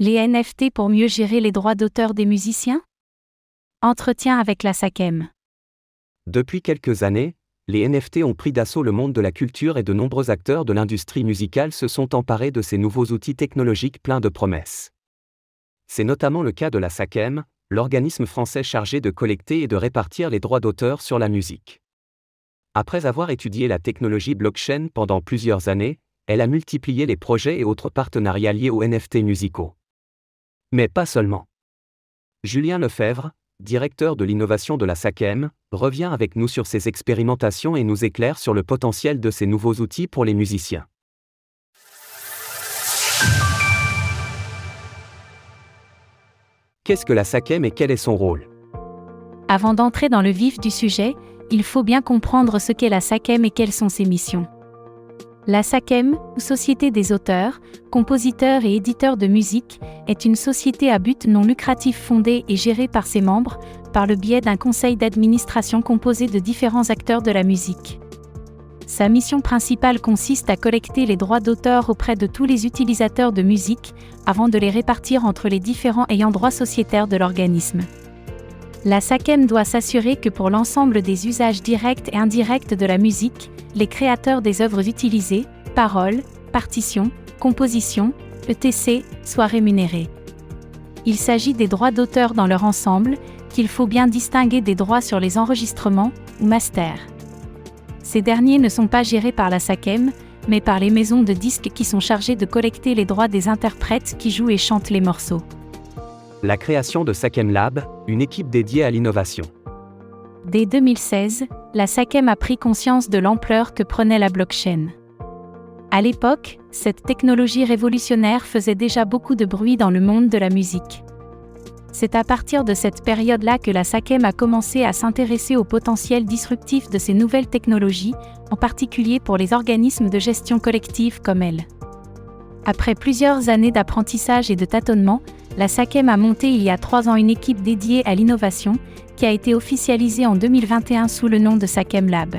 Les NFT pour mieux gérer les droits d'auteur des musiciens? Entretien avec la SACEM. Depuis quelques années, les NFT ont pris d'assaut le monde de la culture et de nombreux acteurs de l'industrie musicale se sont emparés de ces nouveaux outils technologiques pleins de promesses. C'est notamment le cas de la SACEM, l'organisme français chargé de collecter et de répartir les droits d'auteur sur la musique. Après avoir étudié la technologie blockchain pendant plusieurs années, elle a multiplié les projets et autres partenariats liés aux NFT musicaux. Mais pas seulement. Julien Lefebvre, directeur de l'innovation de la SACEM, revient avec nous sur ces expérimentations et nous éclaire sur le potentiel de ces nouveaux outils pour les musiciens. Qu'est-ce que la SACEM et quel est son rôle? Avant d'entrer dans le vif du sujet, il faut bien comprendre ce qu'est la SACEM et quelles sont ses missions. La SACEM, Société des auteurs, compositeurs et éditeurs de musique, est une société à but non lucratif fondée et gérée par ses membres, par le biais d'un conseil d'administration composé de différents acteurs de la musique. Sa mission principale consiste à collecter les droits d'auteur auprès de tous les utilisateurs de musique, avant de les répartir entre les différents ayants droit sociétaires de l'organisme. La SACEM doit s'assurer que pour l'ensemble des usages directs et indirects de la musique, les créateurs des œuvres utilisées, paroles, partitions, compositions, etc., soient rémunérés. Il s'agit des droits d'auteur dans leur ensemble, qu'il faut bien distinguer des droits sur les enregistrements, ou masters. Ces derniers ne sont pas gérés par la SACEM, mais par les maisons de disques qui sont chargées de collecter les droits des interprètes qui jouent et chantent les morceaux la création de SACEM Lab, une équipe dédiée à l'innovation. Dès 2016, la SACEM a pris conscience de l'ampleur que prenait la blockchain. À l'époque, cette technologie révolutionnaire faisait déjà beaucoup de bruit dans le monde de la musique. C'est à partir de cette période-là que la SACEM a commencé à s'intéresser au potentiel disruptif de ces nouvelles technologies, en particulier pour les organismes de gestion collective comme elle. Après plusieurs années d'apprentissage et de tâtonnement, la SACEM a monté il y a trois ans une équipe dédiée à l'innovation, qui a été officialisée en 2021 sous le nom de SACEM Lab.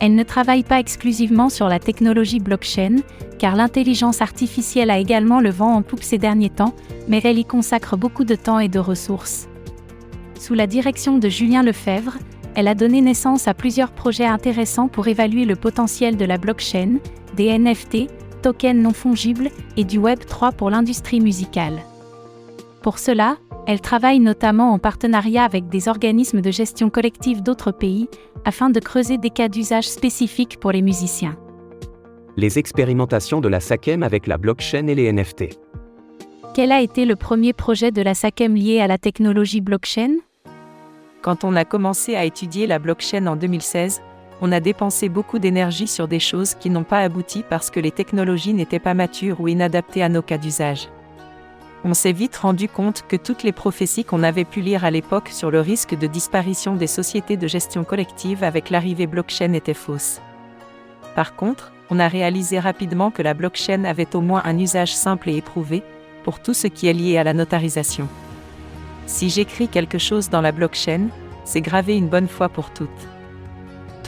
Elle ne travaille pas exclusivement sur la technologie blockchain, car l'intelligence artificielle a également le vent en poupe ces derniers temps, mais elle y consacre beaucoup de temps et de ressources. Sous la direction de Julien Lefebvre, elle a donné naissance à plusieurs projets intéressants pour évaluer le potentiel de la blockchain, des NFT, tokens non fongibles et du Web 3 pour l'industrie musicale. Pour cela, elle travaille notamment en partenariat avec des organismes de gestion collective d'autres pays, afin de creuser des cas d'usage spécifiques pour les musiciens. Les expérimentations de la SACEM avec la blockchain et les NFT. Quel a été le premier projet de la SACEM lié à la technologie blockchain? Quand on a commencé à étudier la blockchain en 2016, on a dépensé beaucoup d'énergie sur des choses qui n'ont pas abouti parce que les technologies n'étaient pas matures ou inadaptées à nos cas d'usage on s'est vite rendu compte que toutes les prophéties qu'on avait pu lire à l'époque sur le risque de disparition des sociétés de gestion collective avec l'arrivée blockchain étaient fausses. Par contre, on a réalisé rapidement que la blockchain avait au moins un usage simple et éprouvé, pour tout ce qui est lié à la notarisation. Si j'écris quelque chose dans la blockchain, c'est gravé une bonne fois pour toutes.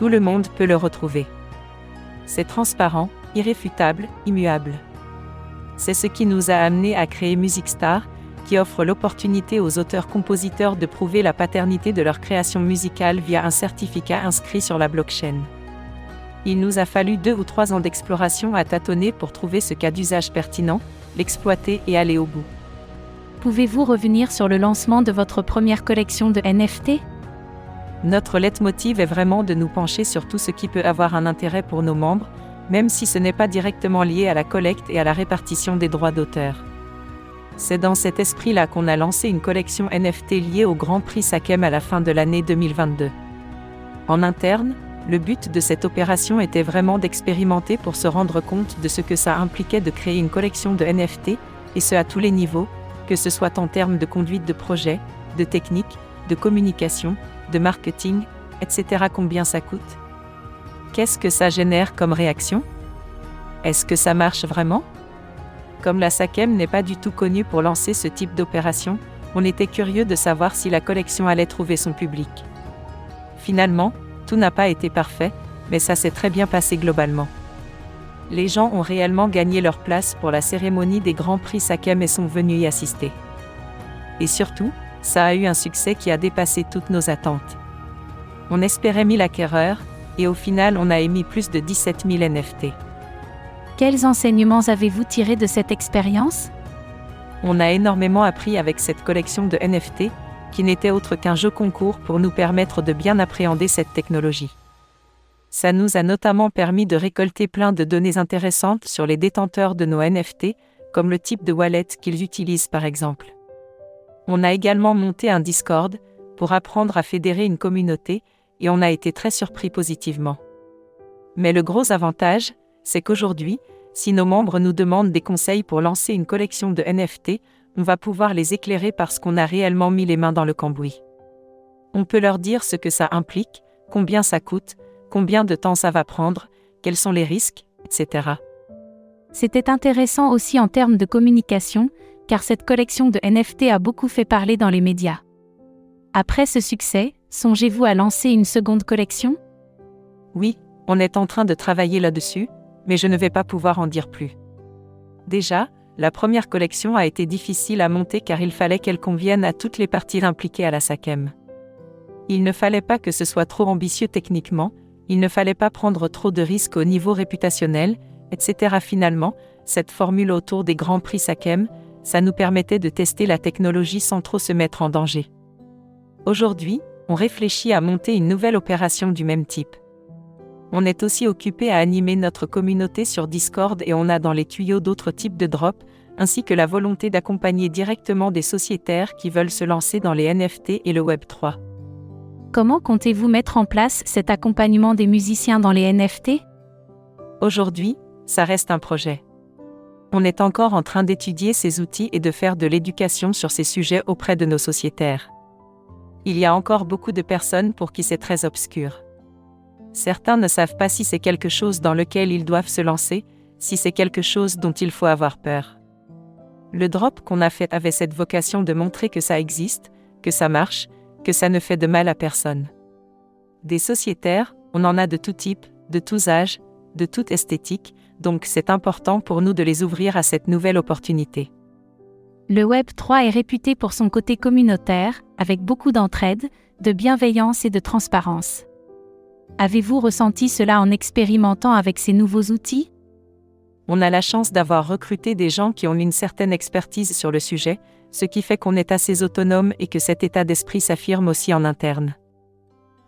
Tout le monde peut le retrouver. C'est transparent, irréfutable, immuable. C'est ce qui nous a amené à créer Music Star, qui offre l'opportunité aux auteurs-compositeurs de prouver la paternité de leur création musicale via un certificat inscrit sur la blockchain. Il nous a fallu deux ou trois ans d'exploration à tâtonner pour trouver ce cas d'usage pertinent, l'exploiter et aller au bout. Pouvez-vous revenir sur le lancement de votre première collection de NFT Notre leitmotiv est vraiment de nous pencher sur tout ce qui peut avoir un intérêt pour nos membres, même si ce n'est pas directement lié à la collecte et à la répartition des droits d'auteur. C'est dans cet esprit-là qu'on a lancé une collection NFT liée au Grand Prix Sakem à la fin de l'année 2022. En interne, le but de cette opération était vraiment d'expérimenter pour se rendre compte de ce que ça impliquait de créer une collection de NFT, et ce à tous les niveaux, que ce soit en termes de conduite de projet, de technique, de communication, de marketing, etc. Combien ça coûte? Qu'est-ce que ça génère comme réaction? Est-ce que ça marche vraiment? Comme la SACEM n'est pas du tout connue pour lancer ce type d'opération, on était curieux de savoir si la collection allait trouver son public. Finalement, tout n'a pas été parfait, mais ça s'est très bien passé globalement. Les gens ont réellement gagné leur place pour la cérémonie des Grands Prix Sakem et sont venus y assister. Et surtout, ça a eu un succès qui a dépassé toutes nos attentes. On espérait 1000 acquéreurs, et au final on a émis plus de 17 000 NFT. Quels enseignements avez-vous tirés de cette expérience? On a énormément appris avec cette collection de NFT, qui n'était autre qu'un jeu concours pour nous permettre de bien appréhender cette technologie. Ça nous a notamment permis de récolter plein de données intéressantes sur les détenteurs de nos NFT, comme le type de wallet qu'ils utilisent par exemple. On a également monté un Discord, pour apprendre à fédérer une communauté, et on a été très surpris positivement. Mais le gros avantage, c'est qu'aujourd'hui, si nos membres nous demandent des conseils pour lancer une collection de NFT, on va pouvoir les éclairer parce qu'on a réellement mis les mains dans le cambouis. On peut leur dire ce que ça implique, combien ça coûte, combien de temps ça va prendre, quels sont les risques, etc. C'était intéressant aussi en termes de communication, car cette collection de NFT a beaucoup fait parler dans les médias. Après ce succès, songez-vous à lancer une seconde collection? Oui, on est en train de travailler là-dessus, mais je ne vais pas pouvoir en dire plus. Déjà, la première collection a été difficile à monter car il fallait qu'elle convienne à toutes les parties impliquées à la SACEM. Il ne fallait pas que ce soit trop ambitieux techniquement, il ne fallait pas prendre trop de risques au niveau réputationnel, etc. Finalement, cette formule autour des grands prix SACEM, ça nous permettait de tester la technologie sans trop se mettre en danger. Aujourd'hui, on réfléchit à monter une nouvelle opération du même type. On est aussi occupé à animer notre communauté sur Discord et on a dans les tuyaux d'autres types de drops, ainsi que la volonté d'accompagner directement des sociétaires qui veulent se lancer dans les NFT et le Web3. Comment comptez-vous mettre en place cet accompagnement des musiciens dans les NFT Aujourd'hui, ça reste un projet. On est encore en train d'étudier ces outils et de faire de l'éducation sur ces sujets auprès de nos sociétaires. Il y a encore beaucoup de personnes pour qui c'est très obscur. Certains ne savent pas si c'est quelque chose dans lequel ils doivent se lancer, si c'est quelque chose dont il faut avoir peur. Le drop qu'on a fait avait cette vocation de montrer que ça existe, que ça marche, que ça ne fait de mal à personne. Des sociétaires, on en a de tout type, de tous âges, de toute esthétique, donc c'est important pour nous de les ouvrir à cette nouvelle opportunité. Le Web 3 est réputé pour son côté communautaire, avec beaucoup d'entraide, de bienveillance et de transparence. Avez-vous ressenti cela en expérimentant avec ces nouveaux outils? On a la chance d'avoir recruté des gens qui ont une certaine expertise sur le sujet, ce qui fait qu'on est assez autonome et que cet état d'esprit s'affirme aussi en interne.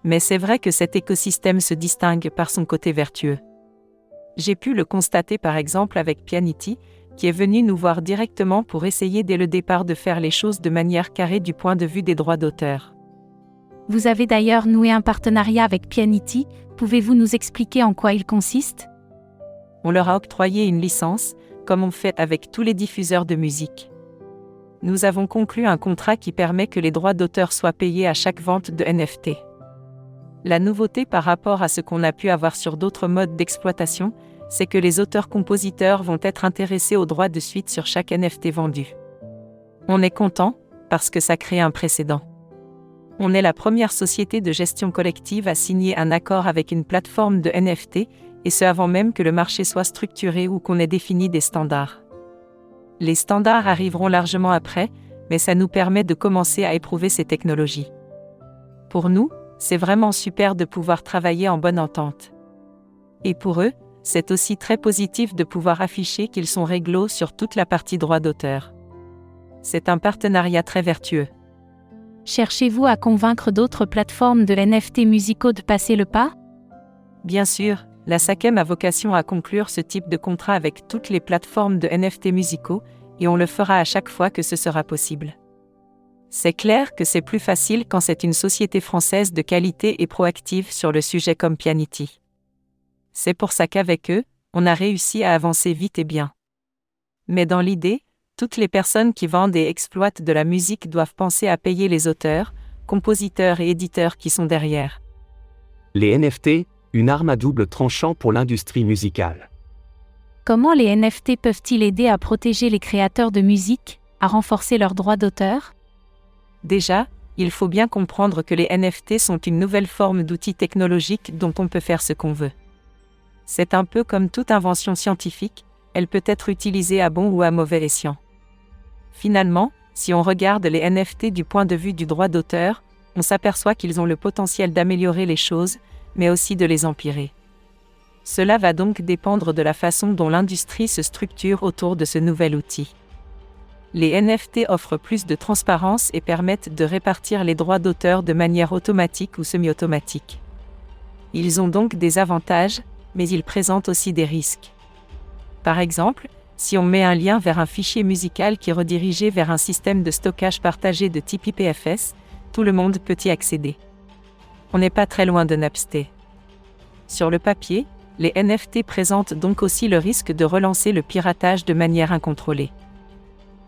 Mais c'est vrai que cet écosystème se distingue par son côté vertueux. J'ai pu le constater par exemple avec Pianity, qui est venu nous voir directement pour essayer dès le départ de faire les choses de manière carrée du point de vue des droits d'auteur. Vous avez d'ailleurs noué un partenariat avec Pianity, pouvez-vous nous expliquer en quoi il consiste? On leur a octroyé une licence, comme on fait avec tous les diffuseurs de musique nous avons conclu un contrat qui permet que les droits d'auteur soient payés à chaque vente de NFT. La nouveauté par rapport à ce qu'on a pu avoir sur d'autres modes d'exploitation, c'est que les auteurs-compositeurs vont être intéressés aux droits de suite sur chaque NFT vendu. On est content, parce que ça crée un précédent. On est la première société de gestion collective à signer un accord avec une plateforme de NFT, et ce avant même que le marché soit structuré ou qu'on ait défini des standards. Les standards arriveront largement après, mais ça nous permet de commencer à éprouver ces technologies. Pour nous, c'est vraiment super de pouvoir travailler en bonne entente. Et pour eux, c'est aussi très positif de pouvoir afficher qu'ils sont réglo sur toute la partie droit d'auteur. C'est un partenariat très vertueux. Cherchez-vous à convaincre d'autres plateformes de NFT musicaux de passer le pas? Bien sûr, la SACEM a vocation à conclure ce type de contrat avec toutes les plateformes de NFT musicaux, et on le fera à chaque fois que ce sera possible. C'est clair que c'est plus facile quand c'est une société française de qualité et proactive sur le sujet comme Pianity. C'est pour ça qu'avec eux, on a réussi à avancer vite et bien. Mais dans l'idée, toutes les personnes qui vendent et exploitent de la musique doivent penser à payer les auteurs, compositeurs et éditeurs qui sont derrière. Les NFT, une arme à double tranchant pour l'industrie musicale. Comment les NFT peuvent-ils aider à protéger les créateurs de musique, à renforcer leurs droits d'auteur? Déjà, il faut bien comprendre que les NFT sont une nouvelle forme d'outil technologique dont on peut faire ce qu'on veut. C'est un peu comme toute invention scientifique, elle peut être utilisée à bon ou à mauvais escient. Finalement, si on regarde les NFT du point de vue du droit d'auteur, on s'aperçoit qu'ils ont le potentiel d'améliorer les choses, mais aussi de les empirer. Cela va donc dépendre de la façon dont l'industrie se structure autour de ce nouvel outil. Les NFT offrent plus de transparence et permettent de répartir les droits d'auteur de manière automatique ou semi-automatique. Ils ont donc des avantages, mais ils présentent aussi des risques. Par exemple, si on met un lien vers un fichier musical qui est redirigé vers un système de stockage partagé de type IPFS, tout le monde peut y accéder. On n'est pas très loin de Napster. Sur le papier, les NFT présentent donc aussi le risque de relancer le piratage de manière incontrôlée.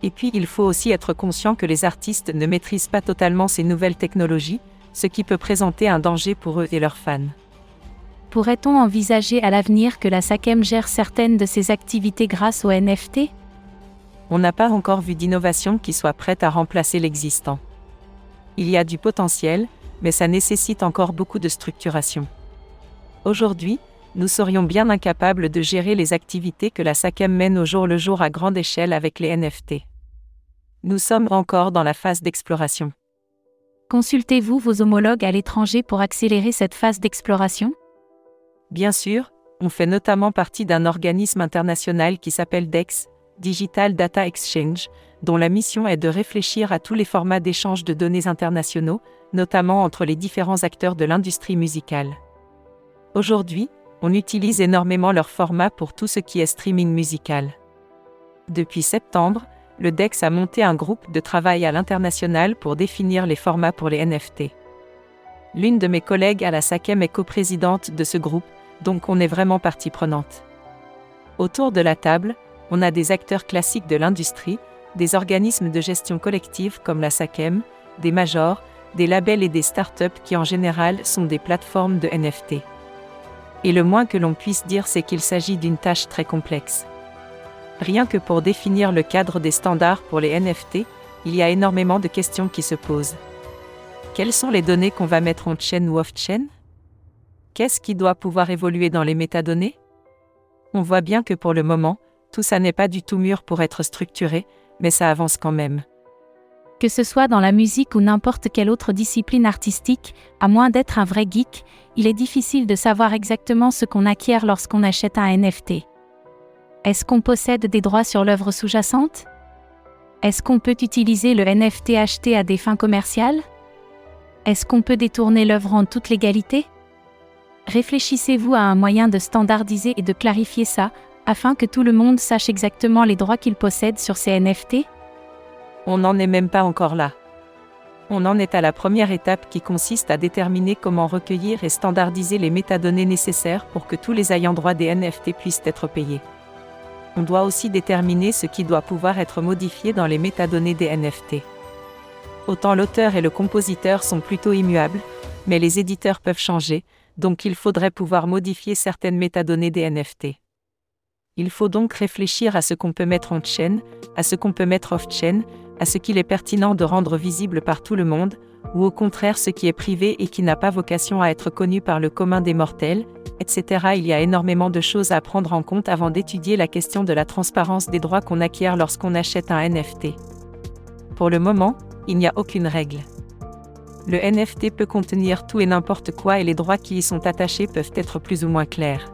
Et puis il faut aussi être conscient que les artistes ne maîtrisent pas totalement ces nouvelles technologies, ce qui peut présenter un danger pour eux et leurs fans. Pourrait-on envisager à l'avenir que la SACEM gère certaines de ses activités grâce aux NFT On n'a pas encore vu d'innovation qui soit prête à remplacer l'existant. Il y a du potentiel, mais ça nécessite encore beaucoup de structuration. Aujourd'hui, nous serions bien incapables de gérer les activités que la SACEM mène au jour le jour à grande échelle avec les NFT. Nous sommes encore dans la phase d'exploration. Consultez-vous vos homologues à l'étranger pour accélérer cette phase d'exploration? Bien sûr, on fait notamment partie d'un organisme international qui s'appelle DEX, Digital Data Exchange, dont la mission est de réfléchir à tous les formats d'échange de données internationaux, notamment entre les différents acteurs de l'industrie musicale. Aujourd'hui, on utilise énormément leur format pour tout ce qui est streaming musical. Depuis septembre, le DEX a monté un groupe de travail à l'international pour définir les formats pour les NFT. L'une de mes collègues à la SACEM est coprésidente de ce groupe, donc on est vraiment partie prenante. Autour de la table, on a des acteurs classiques de l'industrie, des organismes de gestion collective comme la SACEM, des majors, des labels et des startups qui en général sont des plateformes de NFT et le moins que l'on puisse dire c'est qu'il s'agit d'une tâche très complexe. Rien que pour définir le cadre des standards pour les NFT, il y a énormément de questions qui se posent. Quelles sont les données qu'on va mettre on-chain ou off-chain Qu'est-ce qui doit pouvoir évoluer dans les métadonnées? On voit bien que pour le moment, tout ça n'est pas du tout mûr pour être structuré, mais ça avance quand même. Que ce soit dans la musique ou n'importe quelle autre discipline artistique, à moins d'être un vrai geek, il est difficile de savoir exactement ce qu'on acquiert lorsqu'on achète un NFT. Est-ce qu'on possède des droits sur l'œuvre sous-jacente? Est-ce qu'on peut utiliser le NFT acheté à des fins commerciales? Est-ce qu'on peut détourner l'œuvre en toute légalité? Réfléchissez-vous à un moyen de standardiser et de clarifier ça, afin que tout le monde sache exactement les droits qu'il possède sur ces NFT on n'en est même pas encore là. On en est à la première étape qui consiste à déterminer comment recueillir et standardiser les métadonnées nécessaires pour que tous les ayants droit des NFT puissent être payés. On doit aussi déterminer ce qui doit pouvoir être modifié dans les métadonnées des NFT. Autant l'auteur et le compositeur sont plutôt immuables, mais les éditeurs peuvent changer, donc il faudrait pouvoir modifier certaines métadonnées des NFT. Il faut donc réfléchir à ce qu'on peut mettre en chaîne, à ce qu'on peut mettre off-chain, à ce qu'il est pertinent de rendre visible par tout le monde, ou au contraire ce qui est privé et qui n'a pas vocation à être connu par le commun des mortels, etc. Il y a énormément de choses à prendre en compte avant d'étudier la question de la transparence des droits qu'on acquiert lorsqu'on achète un NFT. Pour le moment, il n'y a aucune règle. Le NFT peut contenir tout et n'importe quoi et les droits qui y sont attachés peuvent être plus ou moins clairs.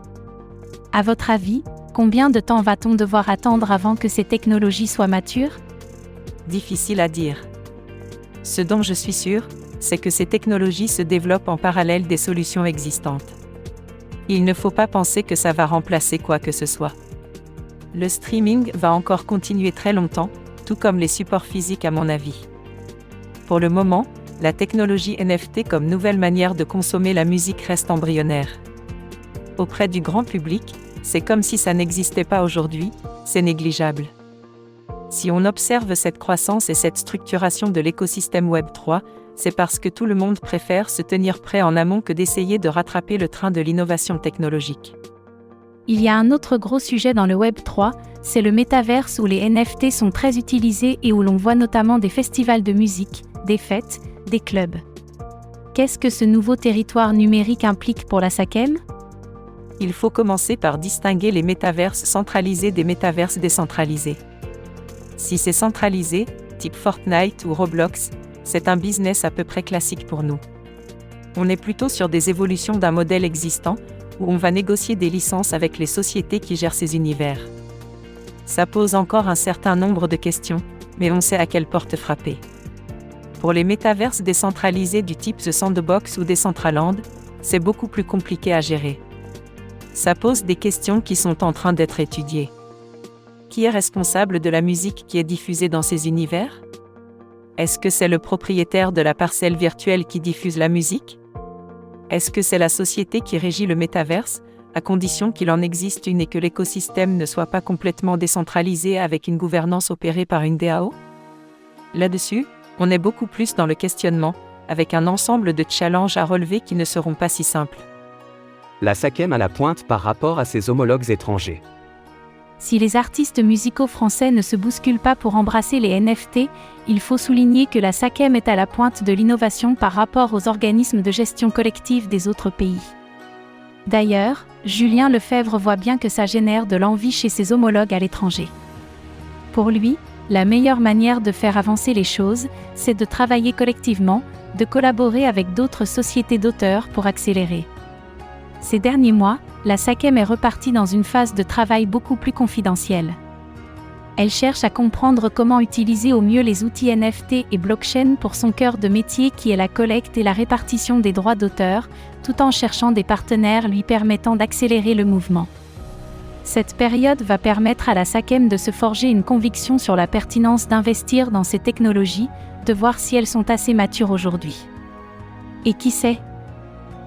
À votre avis, combien de temps va-t-on devoir attendre avant que ces technologies soient matures? Difficile à dire. Ce dont je suis sûr, c'est que ces technologies se développent en parallèle des solutions existantes. Il ne faut pas penser que ça va remplacer quoi que ce soit. Le streaming va encore continuer très longtemps, tout comme les supports physiques à mon avis. Pour le moment, la technologie NFT comme nouvelle manière de consommer la musique reste embryonnaire. Auprès du grand public, c'est comme si ça n'existait pas aujourd'hui, c'est négligeable. Si on observe cette croissance et cette structuration de l'écosystème Web 3, c'est parce que tout le monde préfère se tenir prêt en amont que d'essayer de rattraper le train de l'innovation technologique. Il y a un autre gros sujet dans le Web 3, c'est le métaverse où les NFT sont très utilisés et où l'on voit notamment des festivals de musique, des fêtes, des clubs. Qu'est-ce que ce nouveau territoire numérique implique pour la SACEM Il faut commencer par distinguer les métaverses centralisés des métaverses décentralisés. Si c'est centralisé, type Fortnite ou Roblox, c'est un business à peu près classique pour nous. On est plutôt sur des évolutions d'un modèle existant, où on va négocier des licences avec les sociétés qui gèrent ces univers. Ça pose encore un certain nombre de questions, mais on sait à quelle porte frapper. Pour les métaverses décentralisés du type The Sandbox ou Decentraland, c'est beaucoup plus compliqué à gérer. Ça pose des questions qui sont en train d'être étudiées. Qui est responsable de la musique qui est diffusée dans ces univers? Est-ce que c'est le propriétaire de la parcelle virtuelle qui diffuse la musique? Est-ce que c'est la société qui régit le métaverse, à condition qu'il en existe une et que l'écosystème ne soit pas complètement décentralisé avec une gouvernance opérée par une DAO Là-dessus, on est beaucoup plus dans le questionnement, avec un ensemble de challenges à relever qui ne seront pas si simples. La SACEM à la pointe par rapport à ses homologues étrangers. Si les artistes musicaux français ne se bousculent pas pour embrasser les NFT, il faut souligner que la SACEM est à la pointe de l'innovation par rapport aux organismes de gestion collective des autres pays. D'ailleurs, Julien Lefebvre voit bien que ça génère de l'envie chez ses homologues à l'étranger. Pour lui, la meilleure manière de faire avancer les choses, c'est de travailler collectivement, de collaborer avec d'autres sociétés d'auteurs pour accélérer. Ces derniers mois, la SACEM est repartie dans une phase de travail beaucoup plus confidentielle. Elle cherche à comprendre comment utiliser au mieux les outils NFT et blockchain pour son cœur de métier qui est la collecte et la répartition des droits d'auteur, tout en cherchant des partenaires lui permettant d'accélérer le mouvement. Cette période va permettre à la SACEM de se forger une conviction sur la pertinence d'investir dans ces technologies, de voir si elles sont assez matures aujourd'hui. Et qui sait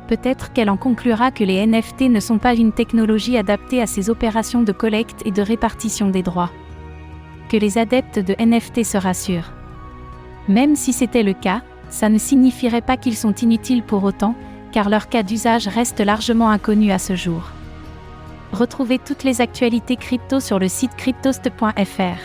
Peut-être qu'elle en conclura que les NFT ne sont pas une technologie adaptée à ces opérations de collecte et de répartition des droits que les adeptes de NFT se rassurent. Même si c'était le cas, ça ne signifierait pas qu'ils sont inutiles pour autant, car leur cas d'usage reste largement inconnu à ce jour. Retrouvez toutes les actualités crypto sur le site cryptost.fr.